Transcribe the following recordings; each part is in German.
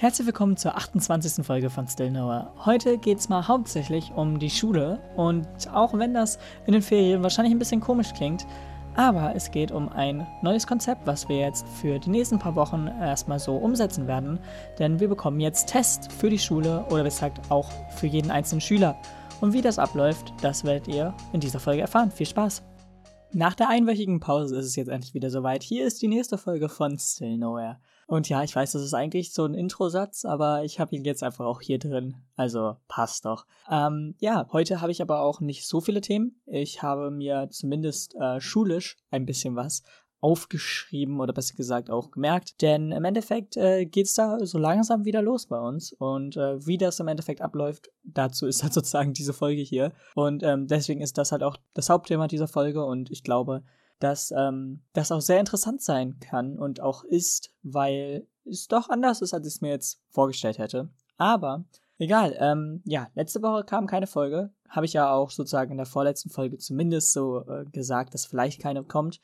Herzlich willkommen zur 28. Folge von Still Noah. Heute geht es mal hauptsächlich um die Schule und auch wenn das in den Ferien wahrscheinlich ein bisschen komisch klingt, aber es geht um ein neues Konzept, was wir jetzt für die nächsten paar Wochen erstmal so umsetzen werden, denn wir bekommen jetzt Tests für die Schule oder besser gesagt auch für jeden einzelnen Schüler. Und wie das abläuft, das werdet ihr in dieser Folge erfahren. Viel Spaß! Nach der einwöchigen Pause ist es jetzt endlich wieder soweit. Hier ist die nächste Folge von Still Nowhere. Und ja, ich weiß, das ist eigentlich so ein Introsatz, aber ich habe ihn jetzt einfach auch hier drin. Also passt doch. Ähm, ja, heute habe ich aber auch nicht so viele Themen. Ich habe mir zumindest äh, schulisch ein bisschen was aufgeschrieben oder besser gesagt auch gemerkt. Denn im Endeffekt äh, geht es da so langsam wieder los bei uns. Und äh, wie das im Endeffekt abläuft, dazu ist halt sozusagen diese Folge hier. Und ähm, deswegen ist das halt auch das Hauptthema dieser Folge. Und ich glaube, dass ähm, das auch sehr interessant sein kann und auch ist, weil es doch anders ist, als ich es mir jetzt vorgestellt hätte. Aber egal, ähm, ja, letzte Woche kam keine Folge. Habe ich ja auch sozusagen in der vorletzten Folge zumindest so äh, gesagt, dass vielleicht keine kommt.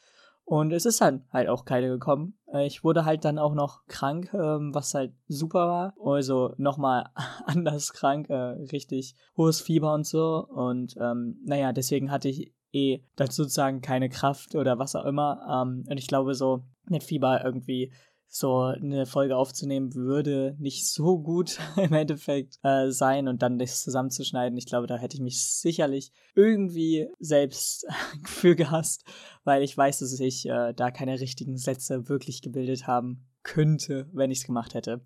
Und es ist halt, halt auch keine gekommen. Äh, ich wurde halt dann auch noch krank, ähm, was halt super war. Also nochmal anders krank, äh, richtig hohes Fieber und so. Und ähm, naja, deswegen hatte ich eh dann sozusagen keine Kraft oder was auch immer. Ähm, und ich glaube, so mit Fieber irgendwie so eine Folge aufzunehmen, würde nicht so gut im Endeffekt äh, sein und dann das zusammenzuschneiden. Ich glaube, da hätte ich mich sicherlich irgendwie selbst für gehasst, weil ich weiß, dass ich äh, da keine richtigen Sätze wirklich gebildet haben könnte, wenn ich es gemacht hätte.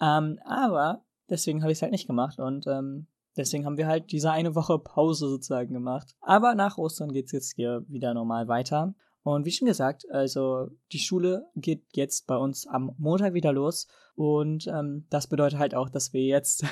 Ähm, aber deswegen habe ich es halt nicht gemacht und ähm, Deswegen haben wir halt diese eine Woche Pause sozusagen gemacht. Aber nach Ostern geht es jetzt hier wieder normal weiter. Und wie schon gesagt, also die Schule geht jetzt bei uns am Montag wieder los. Und ähm, das bedeutet halt auch, dass wir jetzt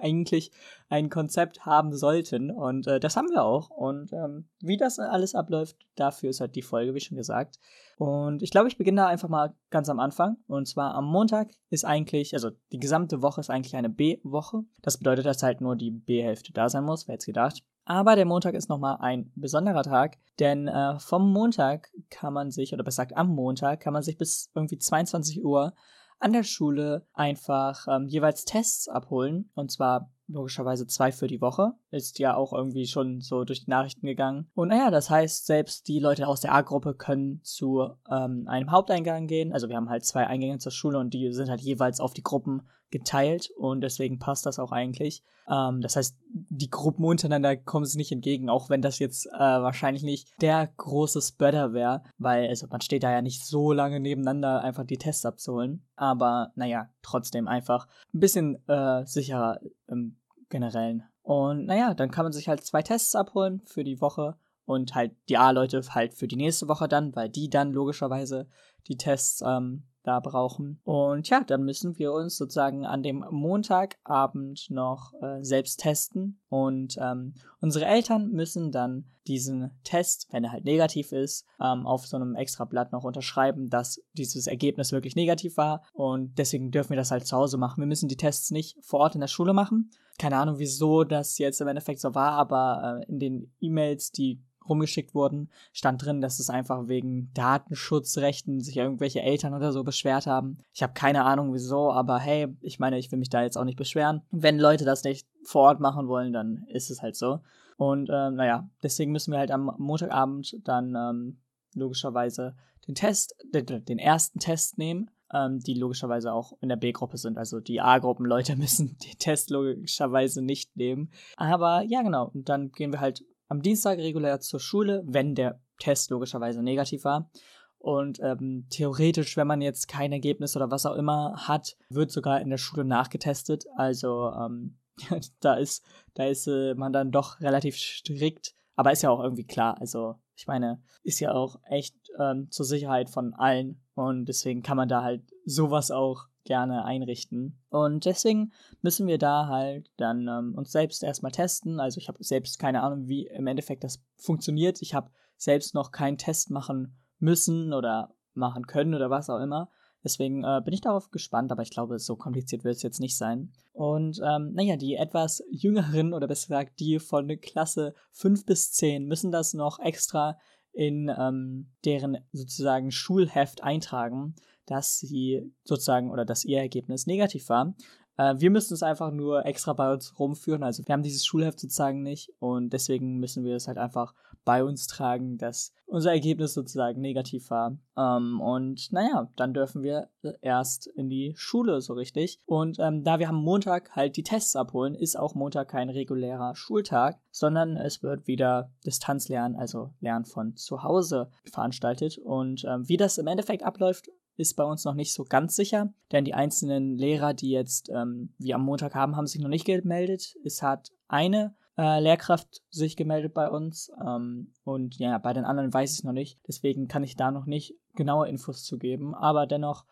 eigentlich ein Konzept haben sollten. Und äh, das haben wir auch. Und ähm, wie das alles abläuft, dafür ist halt die Folge, wie schon gesagt. Und ich glaube, ich beginne da einfach mal ganz am Anfang. Und zwar am Montag ist eigentlich, also die gesamte Woche ist eigentlich eine B-Woche. Das bedeutet, dass halt nur die B-Hälfte da sein muss, wer jetzt gedacht. Aber der Montag ist nochmal ein besonderer Tag, denn äh, vom Montag kann man sich, oder besser gesagt am Montag, kann man sich bis irgendwie 22 Uhr an der Schule einfach ähm, jeweils Tests abholen. Und zwar logischerweise zwei für die Woche. Ist ja auch irgendwie schon so durch die Nachrichten gegangen. Und naja, das heißt, selbst die Leute aus der A-Gruppe können zu ähm, einem Haupteingang gehen. Also wir haben halt zwei Eingänge zur Schule und die sind halt jeweils auf die Gruppen geteilt und deswegen passt das auch eigentlich. Ähm, das heißt, die Gruppen untereinander kommen sich nicht entgegen, auch wenn das jetzt äh, wahrscheinlich nicht der große Spreader wäre, weil also man steht da ja nicht so lange nebeneinander, einfach die Tests abzuholen. Aber naja, trotzdem einfach ein bisschen äh, sicherer im generellen. Und naja, dann kann man sich halt zwei Tests abholen für die Woche und halt die A-Leute halt für die nächste Woche dann, weil die dann logischerweise die Tests ähm, da brauchen. Und ja, dann müssen wir uns sozusagen an dem Montagabend noch äh, selbst testen und ähm, unsere Eltern müssen dann diesen Test, wenn er halt negativ ist, ähm, auf so einem extra Blatt noch unterschreiben, dass dieses Ergebnis wirklich negativ war und deswegen dürfen wir das halt zu Hause machen. Wir müssen die Tests nicht vor Ort in der Schule machen. Keine Ahnung, wieso das jetzt im Endeffekt so war, aber äh, in den E-Mails, die rumgeschickt wurden, stand drin, dass es einfach wegen Datenschutzrechten sich irgendwelche Eltern oder so beschwert haben. Ich habe keine Ahnung wieso, aber hey, ich meine, ich will mich da jetzt auch nicht beschweren. Wenn Leute das nicht vor Ort machen wollen, dann ist es halt so. Und ähm, naja, deswegen müssen wir halt am Montagabend dann ähm, logischerweise den Test, den, den ersten Test nehmen ähm, die logischerweise auch in der B-Gruppe sind. Also die A-Gruppen-Leute müssen den Test logischerweise nicht nehmen. Aber ja, genau. Und dann gehen wir halt am Dienstag regulär zur Schule, wenn der Test logischerweise negativ war. Und ähm, theoretisch, wenn man jetzt kein Ergebnis oder was auch immer hat, wird sogar in der Schule nachgetestet. Also ähm, da ist, da ist äh, man dann doch relativ strikt. Aber ist ja auch irgendwie klar. Also ich meine, ist ja auch echt ähm, zur Sicherheit von allen. Und deswegen kann man da halt sowas auch gerne einrichten. Und deswegen müssen wir da halt dann ähm, uns selbst erstmal testen. Also ich habe selbst keine Ahnung, wie im Endeffekt das funktioniert. Ich habe selbst noch keinen Test machen müssen oder machen können oder was auch immer. Deswegen äh, bin ich darauf gespannt, aber ich glaube, so kompliziert wird es jetzt nicht sein. Und ähm, naja, die etwas jüngeren oder besser gesagt die von Klasse 5 bis 10 müssen das noch extra in ähm, deren sozusagen Schulheft eintragen dass sie sozusagen oder dass ihr Ergebnis negativ war. Äh, wir müssen es einfach nur extra bei uns rumführen. Also wir haben dieses Schulheft sozusagen nicht und deswegen müssen wir es halt einfach bei uns tragen, dass unser Ergebnis sozusagen negativ war. Ähm, und naja, dann dürfen wir erst in die Schule so richtig. Und ähm, da wir am Montag halt die Tests abholen, ist auch Montag kein regulärer Schultag, sondern es wird wieder Distanzlernen, also Lernen von zu Hause veranstaltet. Und ähm, wie das im Endeffekt abläuft, ist bei uns noch nicht so ganz sicher, denn die einzelnen Lehrer, die jetzt ähm, wir am Montag haben, haben sich noch nicht gemeldet. Es hat eine äh, Lehrkraft sich gemeldet bei uns ähm, und ja, bei den anderen weiß ich es noch nicht. Deswegen kann ich da noch nicht genaue Infos zu geben, aber dennoch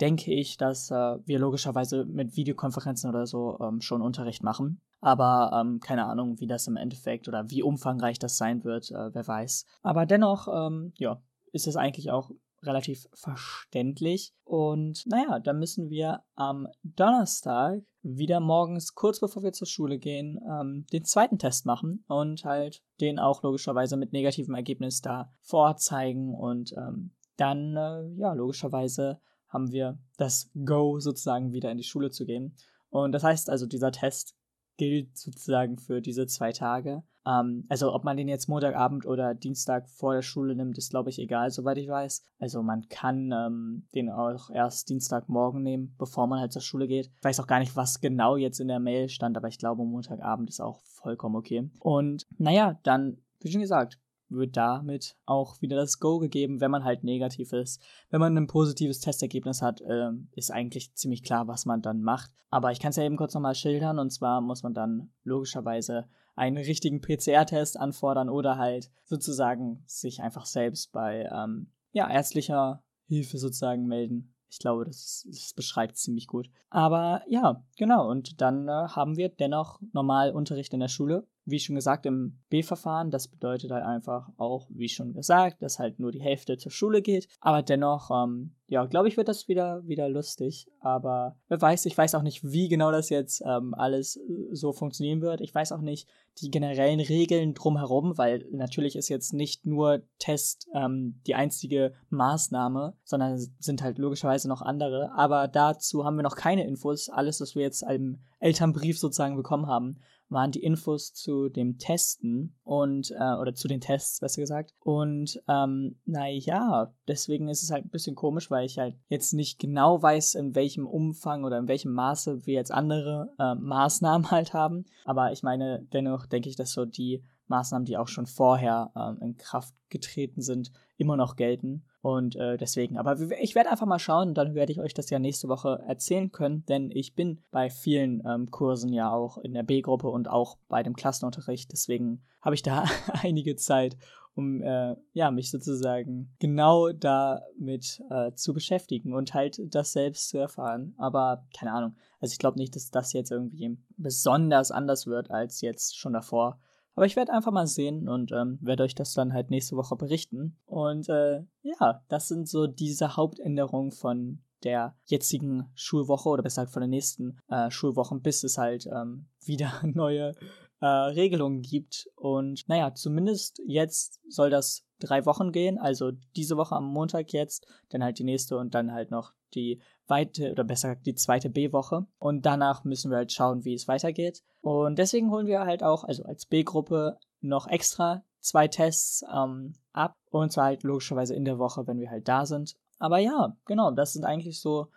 denke ich, dass äh, wir logischerweise mit Videokonferenzen oder so ähm, schon Unterricht machen. Aber ähm, keine Ahnung, wie das im Endeffekt oder wie umfangreich das sein wird, äh, wer weiß. Aber dennoch, ähm, ja, ist es eigentlich auch relativ verständlich. Und naja, dann müssen wir am Donnerstag wieder morgens, kurz bevor wir zur Schule gehen, ähm, den zweiten Test machen und halt den auch logischerweise mit negativem Ergebnis da vorzeigen. Und ähm, dann, äh, ja, logischerweise haben wir das Go sozusagen wieder in die Schule zu gehen. Und das heißt also, dieser Test gilt sozusagen für diese zwei Tage. Ähm, also ob man den jetzt Montagabend oder Dienstag vor der Schule nimmt, ist glaube ich egal, soweit ich weiß. Also man kann ähm, den auch erst Dienstagmorgen nehmen, bevor man halt zur Schule geht. Ich weiß auch gar nicht, was genau jetzt in der Mail stand, aber ich glaube Montagabend ist auch vollkommen okay. Und naja, dann, wie schon gesagt, wird damit auch wieder das Go gegeben, wenn man halt negativ ist. Wenn man ein positives Testergebnis hat, äh, ist eigentlich ziemlich klar, was man dann macht. Aber ich kann es ja eben kurz nochmal schildern. Und zwar muss man dann logischerweise einen richtigen PCR-Test anfordern oder halt sozusagen sich einfach selbst bei ähm, ja, ärztlicher Hilfe sozusagen melden. Ich glaube, das, das beschreibt ziemlich gut. Aber ja, genau. Und dann äh, haben wir dennoch normal Unterricht in der Schule wie schon gesagt, im B-Verfahren. Das bedeutet halt einfach auch, wie schon gesagt, dass halt nur die Hälfte zur Schule geht. Aber dennoch, ähm, ja, glaube ich, wird das wieder, wieder lustig. Aber wer weiß, ich weiß auch nicht, wie genau das jetzt ähm, alles äh, so funktionieren wird. Ich weiß auch nicht die generellen Regeln drumherum, weil natürlich ist jetzt nicht nur Test ähm, die einzige Maßnahme, sondern sind halt logischerweise noch andere. Aber dazu haben wir noch keine Infos. Alles, was wir jetzt im Elternbrief sozusagen bekommen haben, waren die Infos zu dem Testen und, äh, oder zu den Tests, besser gesagt. Und ähm, naja, deswegen ist es halt ein bisschen komisch, weil ich halt jetzt nicht genau weiß, in welchem Umfang oder in welchem Maße wir jetzt andere äh, Maßnahmen halt haben. Aber ich meine, dennoch denke ich, dass so die Maßnahmen, die auch schon vorher ähm, in Kraft getreten sind, immer noch gelten. Und äh, deswegen, aber ich werde einfach mal schauen dann werde ich euch das ja nächste Woche erzählen können, denn ich bin bei vielen ähm, Kursen ja auch in der B-Gruppe und auch bei dem Klassenunterricht. Deswegen habe ich da einige Zeit, um äh, ja, mich sozusagen genau damit äh, zu beschäftigen und halt das selbst zu erfahren. Aber keine Ahnung. Also ich glaube nicht, dass das jetzt irgendwie besonders anders wird als jetzt schon davor. Aber ich werde einfach mal sehen und ähm, werde euch das dann halt nächste Woche berichten. Und äh, ja, das sind so diese Hauptänderungen von der jetzigen Schulwoche oder besser halt von den nächsten äh, Schulwochen, bis es halt ähm, wieder neue äh, Regelungen gibt. Und naja, zumindest jetzt soll das drei Wochen gehen, also diese Woche am Montag jetzt, dann halt die nächste und dann halt noch die weite oder besser gesagt die zweite B-Woche. Und danach müssen wir halt schauen, wie es weitergeht. Und deswegen holen wir halt auch, also als B-Gruppe, noch extra zwei Tests ähm, ab. Und zwar halt logischerweise in der Woche, wenn wir halt da sind. Aber ja, genau, das sind eigentlich so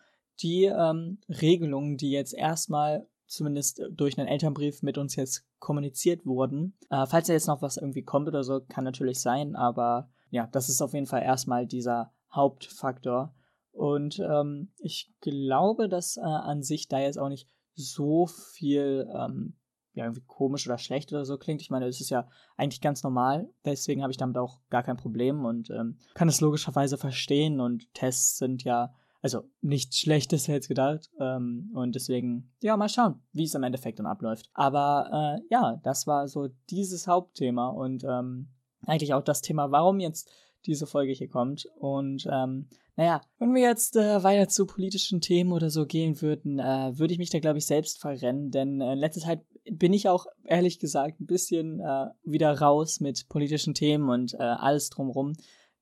die ähm, Regelungen, die jetzt erstmal zumindest durch einen Elternbrief mit uns jetzt kommuniziert wurden. Äh, falls da jetzt noch was irgendwie kommt oder so, kann natürlich sein, aber ja, das ist auf jeden Fall erstmal dieser Hauptfaktor. Und ähm, ich glaube, dass äh, an sich da jetzt auch nicht so viel ähm, ja, irgendwie komisch oder schlecht oder so klingt. Ich meine, es ist ja eigentlich ganz normal. Deswegen habe ich damit auch gar kein Problem und ähm, kann es logischerweise verstehen. Und Tests sind ja, also nichts Schlechtes jetzt gedacht. Ähm, und deswegen, ja, mal schauen, wie es im Endeffekt dann abläuft. Aber äh, ja, das war so dieses Hauptthema und ähm, eigentlich auch das Thema, warum jetzt diese Folge hier kommt. Und ähm, naja, wenn wir jetzt äh, weiter zu politischen Themen oder so gehen würden, äh, würde ich mich da, glaube ich, selbst verrennen. Denn äh, in letzter Zeit bin ich auch, ehrlich gesagt, ein bisschen äh, wieder raus mit politischen Themen und äh, alles drumrum.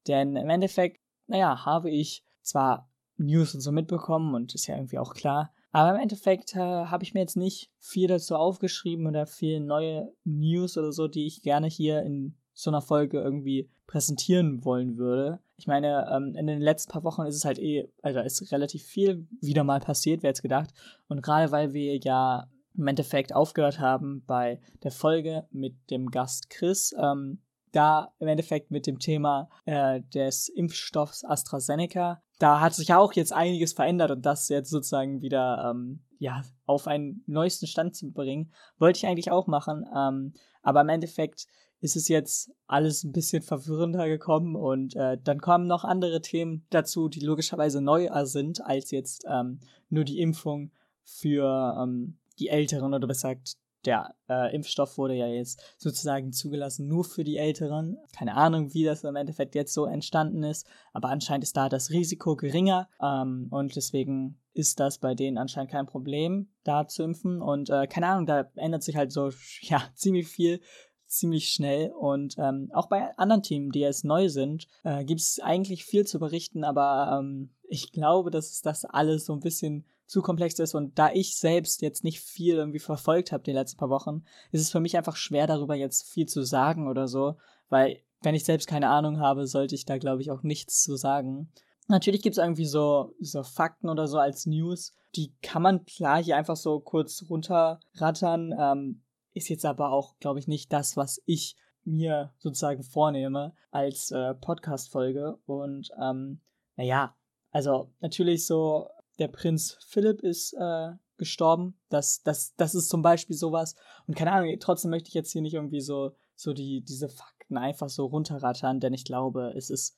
Denn im Endeffekt, naja, habe ich zwar News und so mitbekommen und ist ja irgendwie auch klar. Aber im Endeffekt äh, habe ich mir jetzt nicht viel dazu aufgeschrieben oder viel neue News oder so, die ich gerne hier in so einer Folge irgendwie präsentieren wollen würde. Ich meine, ähm, in den letzten paar Wochen ist es halt eh, also ist relativ viel wieder mal passiert, wer jetzt gedacht. Und gerade weil wir ja im Endeffekt aufgehört haben bei der Folge mit dem Gast Chris, ähm, da im Endeffekt mit dem Thema äh, des Impfstoffs AstraZeneca, da hat sich ja auch jetzt einiges verändert und das jetzt sozusagen wieder ähm, ja, auf einen neuesten Stand zu bringen, wollte ich eigentlich auch machen. Ähm, aber im Endeffekt ist es jetzt alles ein bisschen verwirrender gekommen und äh, dann kommen noch andere Themen dazu, die logischerweise neuer sind als jetzt ähm, nur die Impfung für ähm, die Älteren oder besser gesagt der äh, Impfstoff wurde ja jetzt sozusagen zugelassen nur für die Älteren. Keine Ahnung, wie das im Endeffekt jetzt so entstanden ist, aber anscheinend ist da das Risiko geringer ähm, und deswegen ist das bei denen anscheinend kein Problem, da zu impfen. Und äh, keine Ahnung, da ändert sich halt so ja ziemlich viel ziemlich schnell. Und ähm, auch bei anderen Teams, die jetzt neu sind, äh, gibt es eigentlich viel zu berichten, aber ähm, ich glaube, dass das alles so ein bisschen zu komplex ist und da ich selbst jetzt nicht viel irgendwie verfolgt habe die letzten paar Wochen, ist es für mich einfach schwer darüber jetzt viel zu sagen oder so, weil wenn ich selbst keine Ahnung habe, sollte ich da glaube ich auch nichts zu sagen. Natürlich gibt es irgendwie so, so Fakten oder so als News, die kann man klar hier einfach so kurz runterrattern. Ähm, ist jetzt aber auch, glaube ich, nicht das, was ich mir sozusagen vornehme als äh, Podcast-Folge. Und ähm, naja, also natürlich so, der Prinz Philipp ist äh, gestorben. Das, das, das ist zum Beispiel sowas. Und keine Ahnung, trotzdem möchte ich jetzt hier nicht irgendwie so, so die, diese Fakten einfach so runterrattern, denn ich glaube, es ist,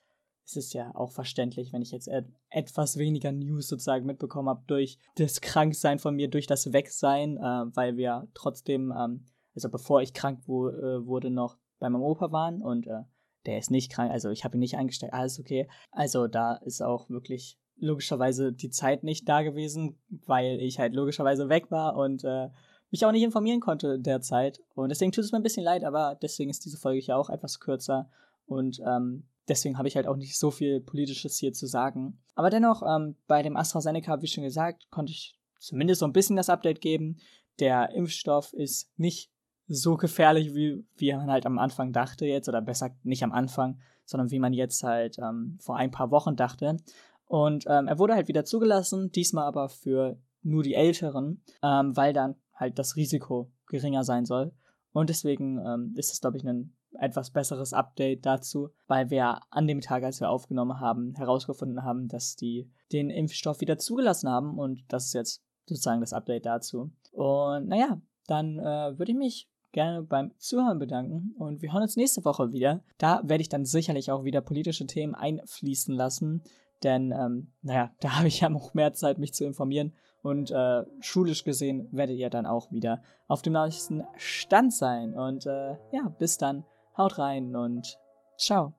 es ist ja auch verständlich, wenn ich jetzt et etwas weniger News sozusagen mitbekommen habe durch das Kranksein von mir, durch das Wegsein, äh, weil wir trotzdem, ähm, also bevor ich krank wo, äh, wurde, noch bei meinem Opa waren und äh, der ist nicht krank, also ich habe ihn nicht eingestellt, alles okay. Also da ist auch wirklich logischerweise die Zeit nicht da gewesen, weil ich halt logischerweise weg war und äh, mich auch nicht informieren konnte derzeit. Und deswegen tut es mir ein bisschen leid, aber deswegen ist diese Folge hier auch etwas kürzer. Und ähm, deswegen habe ich halt auch nicht so viel Politisches hier zu sagen. Aber dennoch, ähm, bei dem AstraZeneca, wie schon gesagt, konnte ich zumindest so ein bisschen das Update geben. Der Impfstoff ist nicht so gefährlich, wie, wie man halt am Anfang dachte jetzt, oder besser nicht am Anfang, sondern wie man jetzt halt ähm, vor ein paar Wochen dachte. Und ähm, er wurde halt wieder zugelassen, diesmal aber für nur die Älteren, ähm, weil dann halt das Risiko geringer sein soll. Und deswegen ähm, ist es, glaube ich, ein etwas besseres Update dazu, weil wir an dem Tag, als wir aufgenommen haben, herausgefunden haben, dass die den Impfstoff wieder zugelassen haben. Und das ist jetzt sozusagen das Update dazu. Und naja, dann äh, würde ich mich gerne beim Zuhören bedanken und wir hören uns nächste Woche wieder. Da werde ich dann sicherlich auch wieder politische Themen einfließen lassen, denn, ähm, naja, da habe ich ja noch mehr Zeit, mich zu informieren. Und äh, schulisch gesehen werdet ihr dann auch wieder auf dem neuesten Stand sein. Und äh, ja, bis dann. Haut rein und ciao.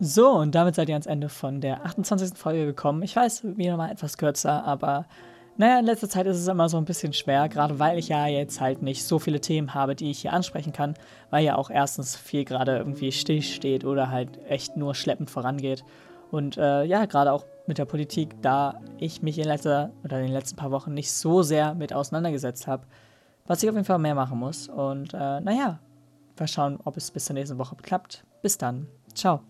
So, und damit seid ihr ans Ende von der 28. Folge gekommen. Ich weiß, wieder mal etwas kürzer, aber naja, in letzter Zeit ist es immer so ein bisschen schwer, gerade weil ich ja jetzt halt nicht so viele Themen habe, die ich hier ansprechen kann, weil ja auch erstens viel gerade irgendwie stillsteht oder halt echt nur schleppend vorangeht. Und äh, ja, gerade auch mit der Politik, da ich mich in letzter oder in den letzten paar Wochen nicht so sehr mit auseinandergesetzt habe, was ich auf jeden Fall mehr machen muss. Und äh, naja, mal schauen, ob es bis zur nächsten Woche klappt. Bis dann. Ciao.